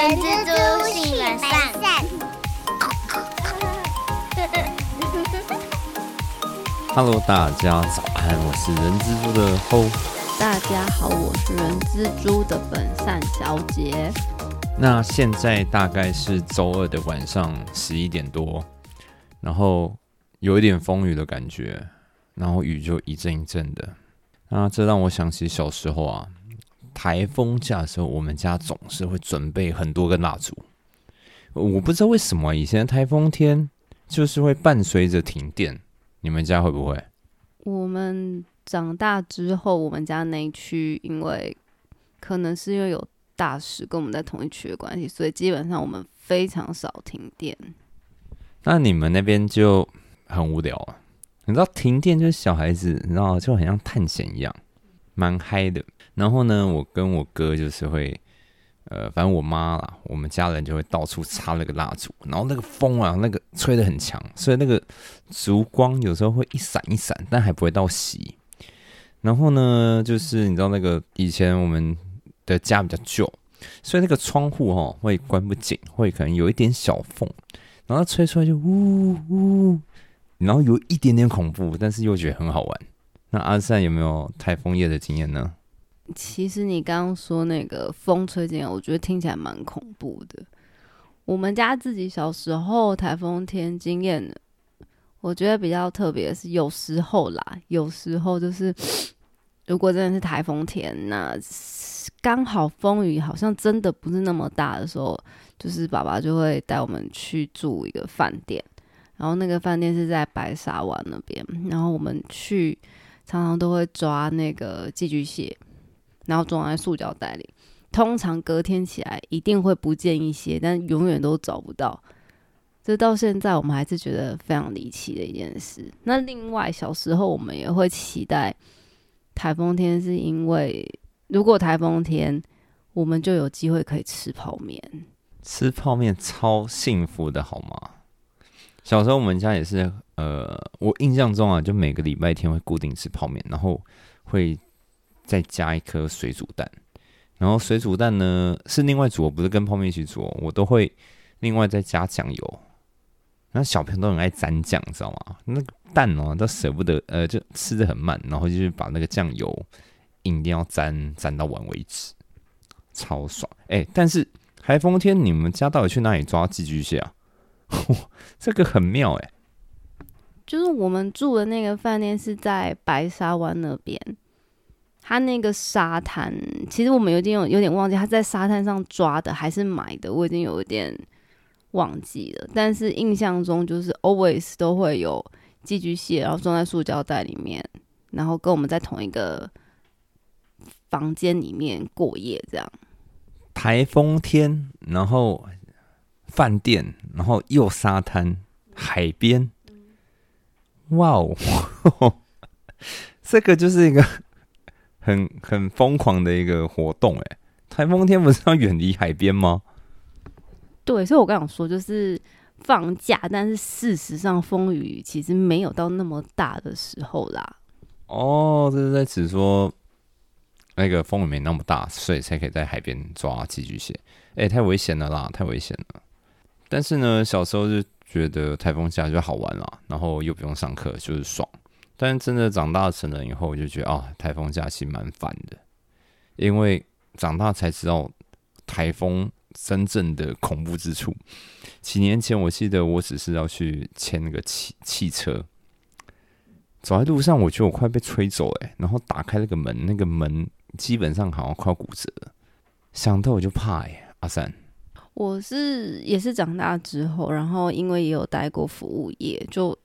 人蜘蛛性本善。Hello，大家早安，我是人蜘蛛的后。大家好，我是人蜘蛛的本善小姐。那现在大概是周二的晚上十一点多，然后有一点风雨的感觉，然后雨就一阵一阵的。那这让我想起小时候啊，台风假的时候，我们家总是会准备很多根蜡烛。我不知道为什么以前台风天就是会伴随着停电，你们家会不会？我们长大之后，我们家那一区因为可能是因为有大使跟我们在同一区的关系，所以基本上我们非常少停电。那你们那边就很无聊啊？你知道停电就是小孩子，你知道就很像探险一样，蛮嗨的。然后呢，我跟我哥就是会，呃，反正我妈啦，我们家人就会到处插那个蜡烛，然后那个风啊，那个吹得很强，所以那个烛光有时候会一闪一闪，但还不会到熄。然后呢，就是你知道那个以前我们的家比较旧，所以那个窗户哈会关不紧，会可能有一点小缝，然后吹出来就呜呜，然后有一点点恐怖，但是又觉得很好玩。那阿善有没有台风夜的经验呢？其实你刚刚说那个风吹进来，我觉得听起来蛮恐怖的。我们家自己小时候台风天经验，我觉得比较特别的是，有时候啦，有时候就是如果真的是台风天，那刚好风雨好像真的不是那么大的时候，就是爸爸就会带我们去住一个饭店，然后那个饭店是在白沙湾那边，然后我们去常常都会抓那个寄居蟹。然后装在塑胶袋里，通常隔天起来一定会不见一些，但永远都找不到。这到现在我们还是觉得非常离奇的一件事。那另外小时候我们也会期待台风天，是因为如果台风天，我们就有机会可以吃泡面。吃泡面超幸福的，好吗？小时候我们家也是，呃，我印象中啊，就每个礼拜天会固定吃泡面，然后会。再加一颗水煮蛋，然后水煮蛋呢是另外煮，不是跟泡面一起煮，我都会另外再加酱油。那小朋友都很爱沾酱，知道吗？那个蛋哦都舍不得，呃，就吃的很慢，然后就是把那个酱油一定要沾沾到完为止，超爽。哎，但是台风天你们家到底去哪里抓寄居蟹啊？这个很妙哎，就是我们住的那个饭店是在白沙湾那边。他那个沙滩，其实我们有点有有点忘记他在沙滩上抓的还是买的，我已经有一点忘记了。但是印象中就是 always 都会有寄居蟹，然后装在塑胶袋里面，然后跟我们在同一个房间里面过夜，这样。台风天，然后饭店，然后又沙滩海边，哇哦，这个就是一个。很很疯狂的一个活动，哎，台风天不是要远离海边吗？对，所以我刚想说，就是放假，但是事实上风雨其实没有到那么大的时候啦。哦，这是在指说那个风雨没那么大，所以才可以在海边抓寄居蟹。哎，太危险了啦，太危险了。但是呢，小时候就觉得台风假就好玩啦，然后又不用上课，就是爽。但真的长大成人以后，我就觉得啊，台风假期蛮烦的，因为长大才知道台风真正的恐怖之处。几年前，我记得我只是要去牵那个汽汽车，走在路上，我觉得我快被吹走哎，然后打开那个门，那个门基本上好像快骨折了，想到我就怕哎。阿三，我是也是长大之后，然后因为也有待过服务业，就。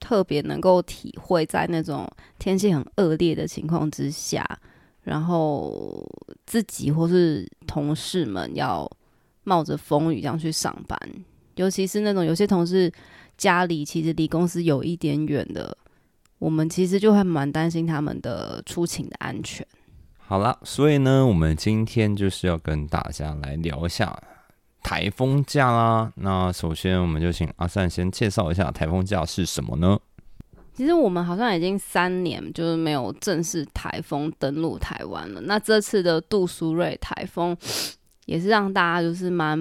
特别能够体会在那种天气很恶劣的情况之下，然后自己或是同事们要冒着风雨这样去上班，尤其是那种有些同事家里其实离公司有一点远的，我们其实就还蛮担心他们的出勤的安全。好了，所以呢，我们今天就是要跟大家来聊一下。台风假啦，那首先我们就请阿善先介绍一下台风假是什么呢？其实我们好像已经三年就是没有正式台风登陆台湾了。那这次的杜苏芮台风也是让大家就是蛮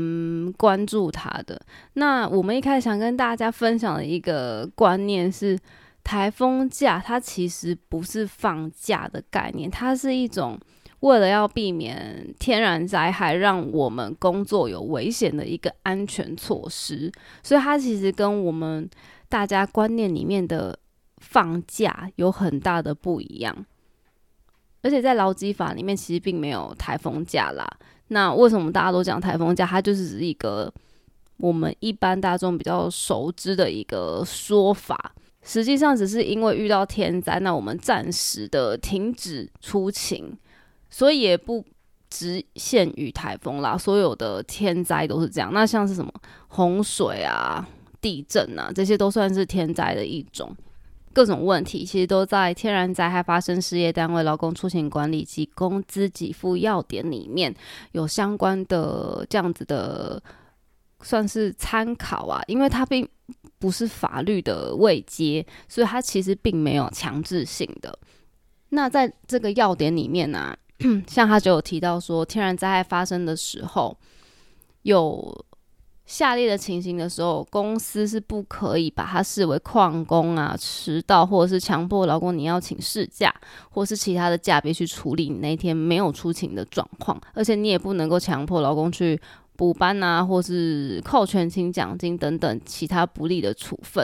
关注它的。那我们一开始想跟大家分享的一个观念是，台风假它其实不是放假的概念，它是一种为了要避免天然灾害让我们工作有危险的一个安全措施，所以它其实跟我们大家观念里面的放假有很大的不一样。而且在劳基法里面，其实并没有台风假啦。那为什么大家都讲台风假？它就是一个我们一般大众比较熟知的一个说法。实际上，只是因为遇到天灾，那我们暂时的停止出勤，所以也不只限于台风啦。所有的天灾都是这样。那像是什么洪水啊、地震啊，这些都算是天灾的一种。各种问题其实都在天然灾害发生事业单位劳工出勤管理及工资给付要点里面有相关的这样子的算是参考啊，因为它并不是法律的位阶，所以它其实并没有强制性的。那在这个要点里面呢，像他就有提到说，天然灾害发生的时候有。下列的情形的时候，公司是不可以把它视为旷工啊、迟到，或者是强迫劳工你要请事假，或是其他的假别去处理你那天没有出勤的状况。而且你也不能够强迫劳工去补班啊，或是扣全勤奖金等等其他不利的处分。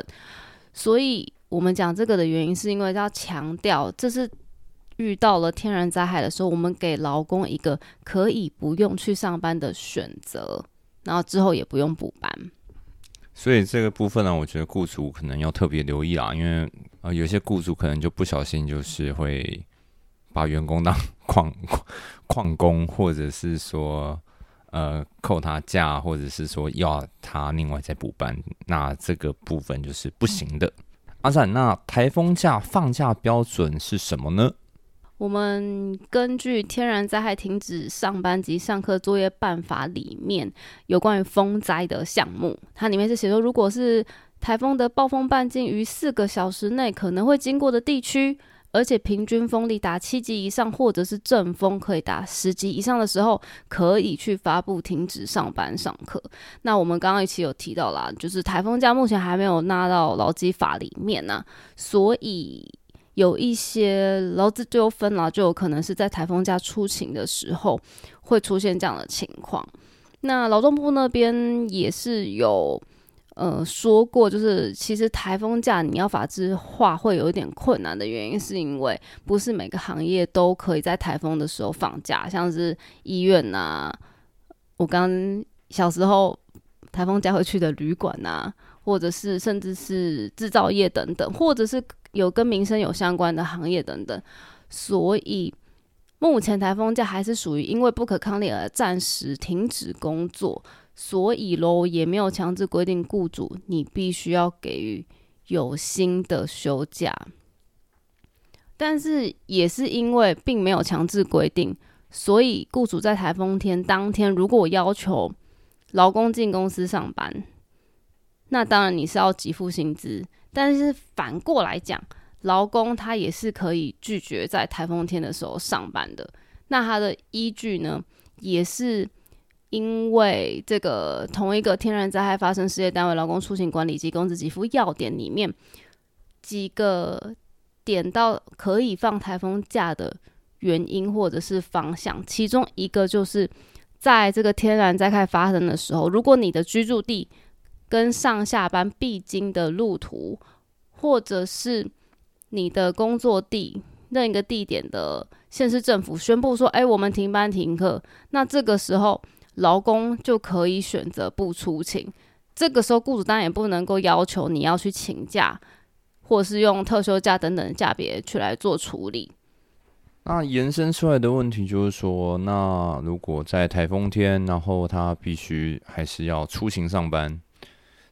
所以我们讲这个的原因，是因为要强调，这是遇到了天然灾害的时候，我们给劳工一个可以不用去上班的选择。然后之后也不用补班，所以这个部分呢，我觉得雇主可能要特别留意啦，因为呃，有些雇主可能就不小心就是会把员工当矿 矿工，或者是说呃扣他假，或者是说要他另外再补班，那这个部分就是不行的。阿展，那台风假放假标准是什么呢？我们根据《天然灾害停止上班及上课作业办法》里面有关于风灾的项目，它里面是写说，如果是台风的暴风半径于四个小时内可能会经过的地区，而且平均风力达七级以上，或者是阵风可以达十级以上的时候，可以去发布停止上班上课。那我们刚刚一起有提到啦，就是台风假目前还没有纳到劳基法里面呢，所以。有一些劳资纠纷啦，就有可能是在台风假出勤的时候会出现这样的情况。那劳动部那边也是有呃说过，就是其实台风假你要法制化会有一点困难的原因，是因为不是每个行业都可以在台风的时候放假，像是医院呐，我刚小时候台风假会去的旅馆呐，或者是甚至是制造业等等，或者是。有跟民生有相关的行业等等，所以目前台风假还是属于因为不可抗力而暂时停止工作，所以喽也没有强制规定雇主你必须要给予有薪的休假，但是也是因为并没有强制规定，所以雇主在台风天当天如果要求劳工进公司上班，那当然你是要给付薪资。但是反过来讲，劳工他也是可以拒绝在台风天的时候上班的。那他的依据呢，也是因为这个同一个天然灾害发生事业单位劳工出行管理及工资给付要点里面几个点到可以放台风假的原因或者是方向，其中一个就是在这个天然灾害发生的时候，如果你的居住地。跟上下班必经的路途，或者是你的工作地另一个地点的县市政府宣布说：“哎，我们停班停课。”那这个时候，劳工就可以选择不出勤。这个时候，雇主当然也不能够要求你要去请假，或是用特休假等等的假别去来做处理。那延伸出来的问题就是说，那如果在台风天，然后他必须还是要出行上班。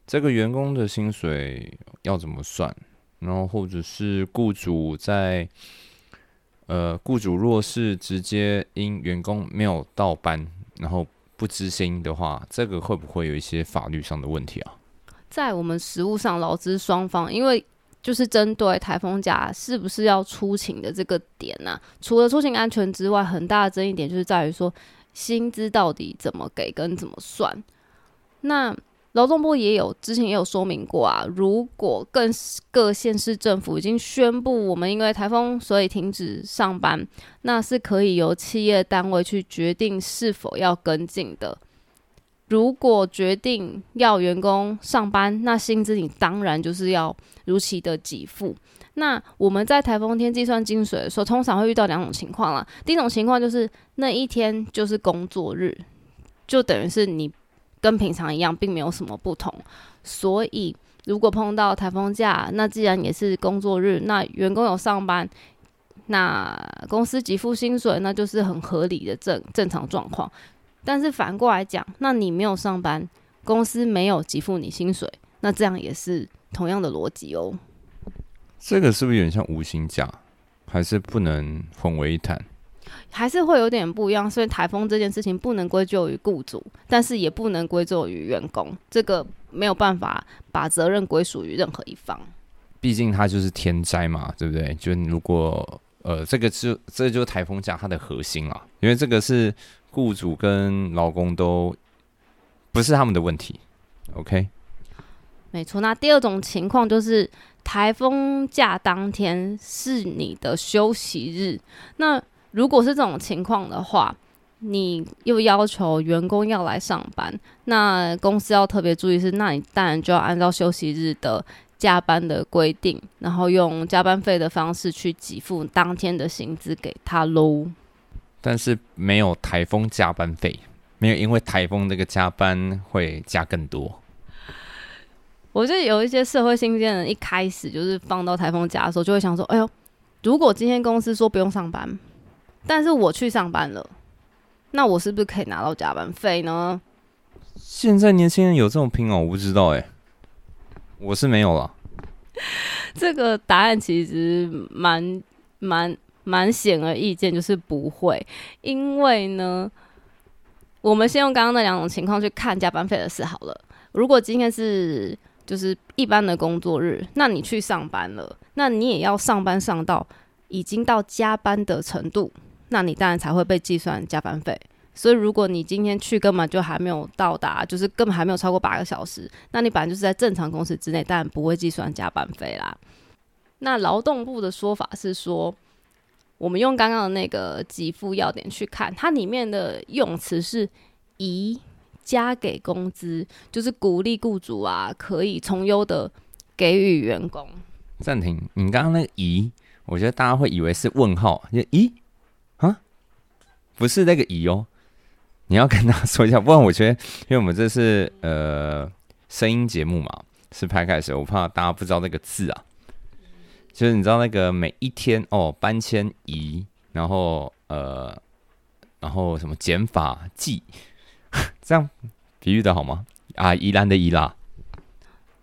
这个员工的薪水要怎么算？然后或者是雇主在，呃，雇主若是直接因员工没有到班，然后不知薪的话，这个会不会有一些法律上的问题啊？在我们实务上，劳资双方因为就是针对台风假是不是要出勤的这个点呢？除了出勤安全之外，很大的争议点就是在于说，薪资到底怎么给跟怎么算。那劳动部也有之前也有说明过啊，如果更各县市政府已经宣布我们因为台风所以停止上班，那是可以由企业单位去决定是否要跟进的。如果决定要员工上班，那薪资你当然就是要如期的给付。那我们在台风天计算金水的时候，通常会遇到两种情况啦。第一种情况就是那一天就是工作日，就等于是你跟平常一样，并没有什么不同。所以如果碰到台风假，那既然也是工作日，那员工有上班，那公司给付薪水，那就是很合理的正正常状况。但是反过来讲，那你没有上班，公司没有给付你薪水，那这样也是同样的逻辑哦。这个是不是有点像无薪假？还是不能混为一谈？还是会有点不一样。所以台风这件事情不能归咎于雇主，但是也不能归咎于员工，这个没有办法把责任归属于任何一方。毕竟它就是天灾嘛，对不对？就如果呃，这个是这就是台风假它的核心啊，因为这个是。雇主跟劳工都不是他们的问题，OK？没错。那第二种情况就是台风假当天是你的休息日。那如果是这种情况的话，你又要求员工要来上班，那公司要特别注意是，那你当然就要按照休息日的加班的规定，然后用加班费的方式去给付当天的薪资给他喽。但是没有台风加班费，没有因为台风这个加班会加更多。我觉得有一些社会新鲜人一开始就是放到台风假的时候，就会想说：“哎呦，如果今天公司说不用上班，但是我去上班了，那我是不是可以拿到加班费呢？”现在年轻人有这种拼哦，我不知道哎，我是没有了。这个答案其实蛮蛮。蛮显而易见，就是不会，因为呢，我们先用刚刚那两种情况去看加班费的事好了。如果今天是就是一般的工作日，那你去上班了，那你也要上班上到已经到加班的程度，那你当然才会被计算加班费。所以如果你今天去根本就还没有到达，就是根本还没有超过八个小时，那你本来就是在正常工时之内，当然不会计算加班费啦。那劳动部的说法是说。我们用刚刚的那个给付要点去看，它里面的用词是“宜加给工资”，就是鼓励雇主啊可以从优的给予员工。暂停，你刚刚那个“宜”，我觉得大家会以为是问号，就“宜”，不是那个“宜”哦。你要跟大家说一下，不然我觉得，因为我们这是呃声音节目嘛，是拍开始，我怕大家不知道那个字啊。就是你知道那个每一天哦，搬迁移，然后呃，然后什么减法计，这样比喻的好吗？啊，宜兰的宜啦，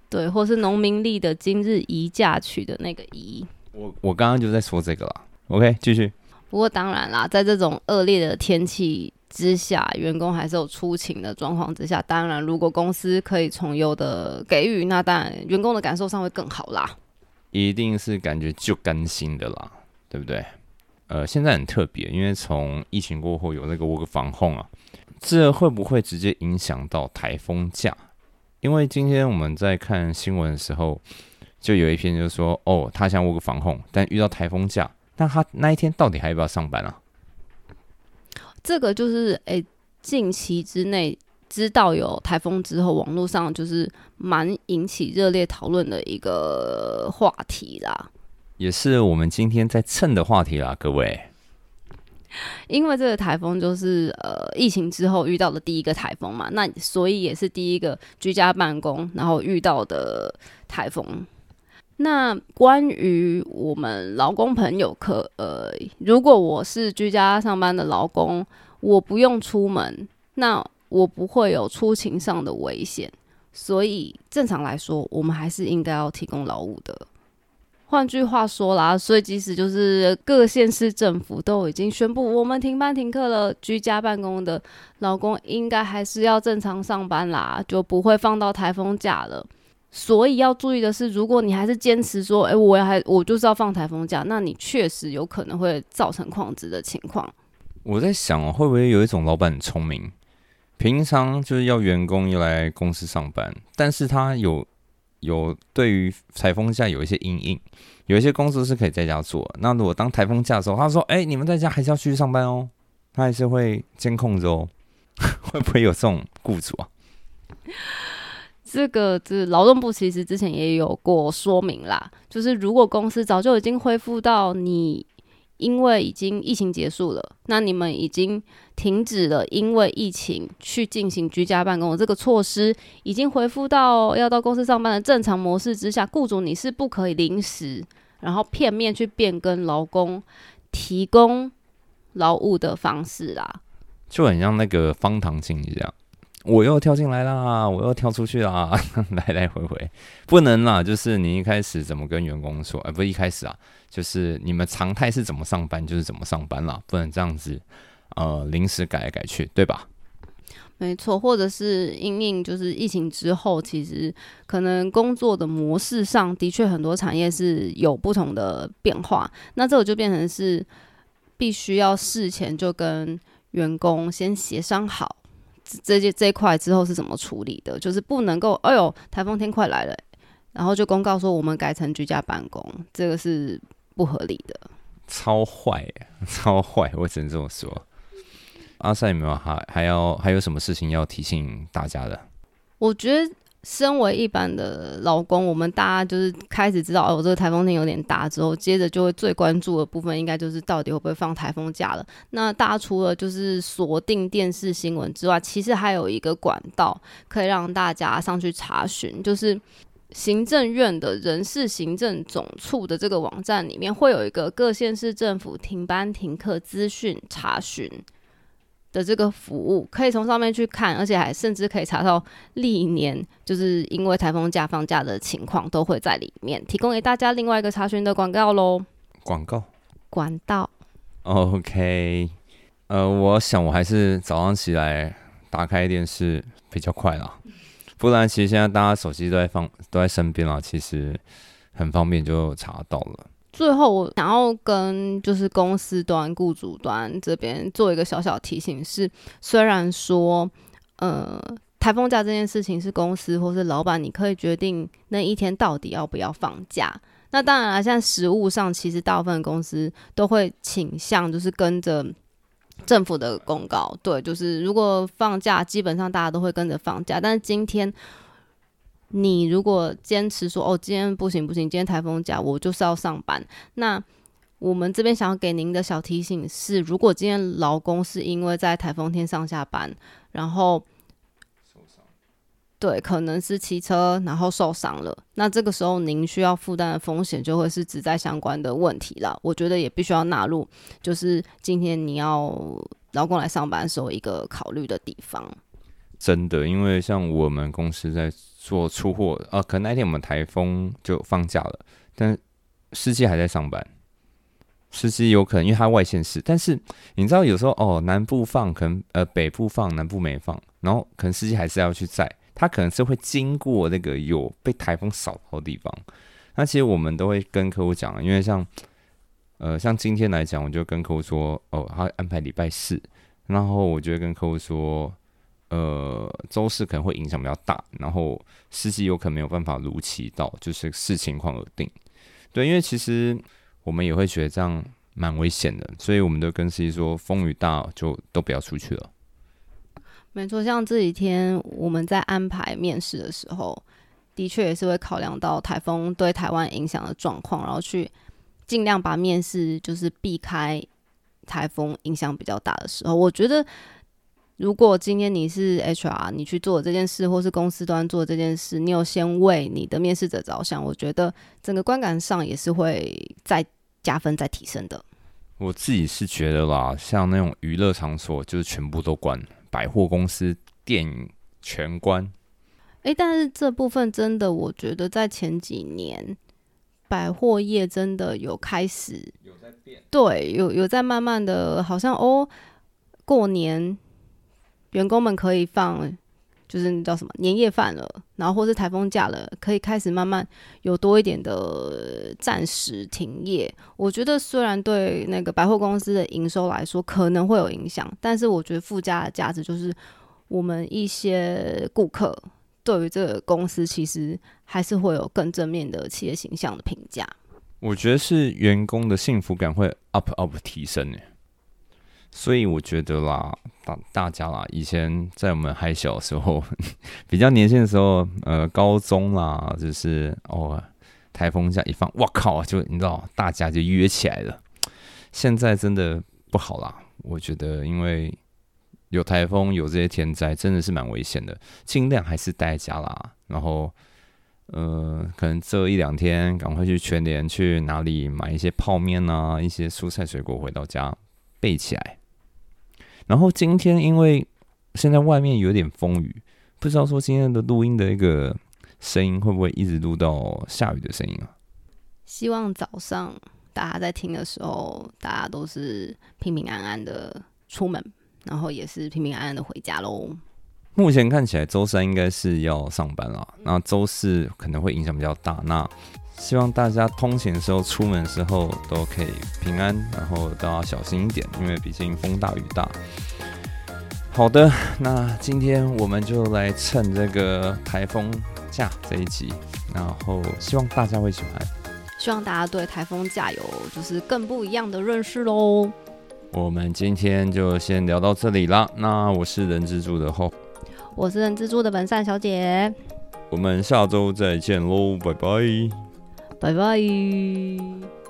对，或是农民历的今日宜嫁娶的那个宜。我我刚刚就在说这个啦。OK，继续。不过当然啦，在这种恶劣的天气之下，员工还是有出勤的状况之下，当然如果公司可以从优的给予，那当然员工的感受上会更好啦。一定是感觉就甘心的啦，对不对？呃，现在很特别，因为从疫情过后有那个 work 防控啊，这会不会直接影响到台风假？因为今天我们在看新闻的时候，就有一篇就说，哦，他想 work 防控，但遇到台风假，那他那一天到底还要不要上班啊？这个就是诶，近期之内。知道有台风之后，网络上就是蛮引起热烈讨论的一个话题啦，也是我们今天在蹭的话题啦，各位。因为这个台风就是呃疫情之后遇到的第一个台风嘛，那所以也是第一个居家办公然后遇到的台风。那关于我们劳工朋友，可呃，如果我是居家上班的劳工，我不用出门，那。我不会有出勤上的危险，所以正常来说，我们还是应该要提供劳务的。换句话说啦，所以即使就是各县市政府都已经宣布我们停班停课了，居家办公的劳工应该还是要正常上班啦，就不会放到台风假了。所以要注意的是，如果你还是坚持说，哎，我还我就是要放台风假，那你确实有可能会造成旷职的情况。我在想，会不会有一种老板很聪明，平常就是要员工又来公司上班，但是他有有对于台风假有一些阴影，有一些工作是可以在家做。那如果当台风假的时候，他说：“哎、你们在家还是要继续上班哦。”他还是会监控着哦。会不会有这种雇主啊？这个这劳动部其实之前也有过说明啦，就是如果公司早就已经恢复到你因为已经疫情结束了，那你们已经停止了因为疫情去进行居家办公这个措施，已经恢复到要到公司上班的正常模式之下，雇主你是不可以临时然后片面去变更劳工提供劳务的方式啦。就很像那个方糖经理这样，我又跳进来啦，我又跳出去 啦，来来回回，不能啦。就是你一开始怎么跟员工说，呃，不是一开始啊，就是你们常态是怎么上班就是怎么上班啦，不能这样子，呃，临时改来改去，对吧？没错，或者是因应就是疫情之后，其实可能工作的模式上的确很多产业是有不同的变化，那这个就变成是必须要事前就跟员工先协商好这这这一块之后是怎么处理的，就是不能够哎呦台风天快来了，然后就公告说我们改成居家办公，这个是不合理的。超坏耶，超坏，我只能这么说。阿塞有没有还还要还有什么事情要提醒大家的？我觉得，身为一般的劳工，我们大家就是开始知道，哦，这个台风天有点大之后，接着就会最关注的部分，应该就是到底会不会放台风假了。那大家除了就是锁定电视新闻之外，其实还有一个管道可以让大家上去查询，就是行政院的人事行政总处的这个网站里面，会有一个各县市政府停班停课资讯查询。的这个服务可以从上面去看，而且还甚至可以查到历年就是因为台风假放假的情况都会在里面，提供给大家另外一个查询的广告喽。广告。管道 OK，呃，我想我还是早上起来打开电视比较快啦，不然其实现在大家手机都在放都在身边啦，其实很方便就查到了。最后，我想要跟就是公司端、雇主端这边做一个小小提醒是，虽然说，呃，台风假这件事情是公司或是老板你可以决定那一天到底要不要放假。那当然了，现在实务上其实大部分公司都会倾向就是跟着政府的公告，对，就是如果放假，基本上大家都会跟着放假。但是今天你如果坚持说哦，今天不行不行，今天台风假，我就是要上班。那我们这边想要给您的小提醒是，如果今天劳工是因为在台风天上下班，然后对，可能是骑车然后受伤了，那这个时候您需要负担的风险就会是职灾相关的问题了。我觉得也必须要纳入，就是今天你要劳工来上班的时候一个考虑的地方。真的，因为像我们公司在做出货，啊，可能那天我们台风就放假了，但司机还在上班。司机有可能因为他外县市，但是你知道有时候哦，南部放可能呃北部放，南部没放，然后可能司机还是要去载，他可能是会经过那个有被台风扫到的地方。那其实我们都会跟客户讲，因为像呃像今天来讲，我就跟客户说哦，他安排礼拜四，然后我就跟客户说。呃，周四可能会影响比较大，然后司机有可能没有办法如期到，就是视情况而定。对，因为其实我们也会觉得这样蛮危险的，所以我们都跟司机说，风雨大就都不要出去了。没错，像这几天我们在安排面试的时候，的确也是会考量到台风对台湾影响的状况，然后去尽量把面试就是避开台风影响比较大的时候。我觉得，如果今天你是 HR，你去做这件事，或是公司端做这件事，你有先为你的面试者着想，我觉得整个观感上也是会再加分、再提升的。我自己是觉得啦，像那种娱乐场所，就是全部都关，百货公司、电影全关。诶，但是这部分真的，我觉得在前几年，百货业真的有开始有在变，对，有有在慢慢的，好像哦，过年员工们可以放就是叫什么年夜饭了，然后或是台风假了，可以开始慢慢有多一点的暂时停业。我觉得虽然对那个百货公司的营收来说可能会有影响，但是我觉得附加的价值就是我们一些顾客对于这个公司其实还是会有更正面的企业形象的评价。我觉得是员工的幸福感会 up up 提升，所以我觉得啦，大大家啦，以前在我们还小的时候，比较年轻的时候，呃，高中啦，就是哦，台风假一放，我靠，就你知道，大家就约起来了。现在真的不好啦，我觉得，因为有台风，有这些天灾，真的是蛮危险的，尽量还是待家啦，然后。呃，可能这一两天赶快去全联去哪里买一些泡面啊，一些蔬菜水果回到家备起来。然后今天因为现在外面有点风雨，不知道说今天的录音的一个声音会不会一直录到下雨的声音啊？希望早上大家在听的时候，大家都是平平安安的出门，然后也是平平安安的回家喽。目前看起来周三应该是要上班了，然后周四可能会影响比较大。那希望大家通勤的时候、出门的时候都可以平安，然后都要小心一点，因为毕竟风大雨大。好的，那今天我们就来趁这个台风假这一集，然后希望大家会喜欢，希望大家对台风假有就是更不一样的认识喽。我们今天就先聊到这里啦。那我是人蜘蛛的后。我是人蜘蛛的本善小姐，我们下周再见喽，拜拜，拜拜。